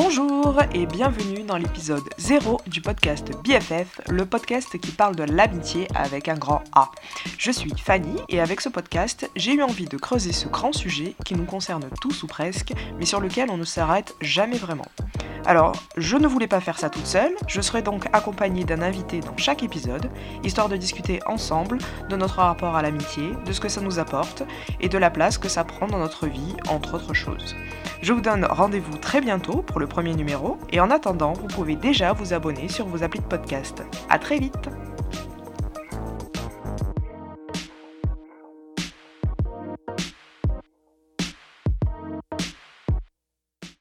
Bonjour et bienvenue dans l'épisode 0 du podcast BFF, le podcast qui parle de l'amitié avec un grand A. Je suis Fanny et avec ce podcast, j'ai eu envie de creuser ce grand sujet qui nous concerne tous ou presque, mais sur lequel on ne s'arrête jamais vraiment. Alors, je ne voulais pas faire ça toute seule, je serai donc accompagnée d'un invité dans chaque épisode, histoire de discuter ensemble de notre rapport à l'amitié, de ce que ça nous apporte et de la place que ça prend dans notre vie, entre autres choses. Je vous donne rendez-vous très bientôt pour le premier numéro et en attendant, vous pouvez déjà vous abonner sur vos applis de podcast. A très vite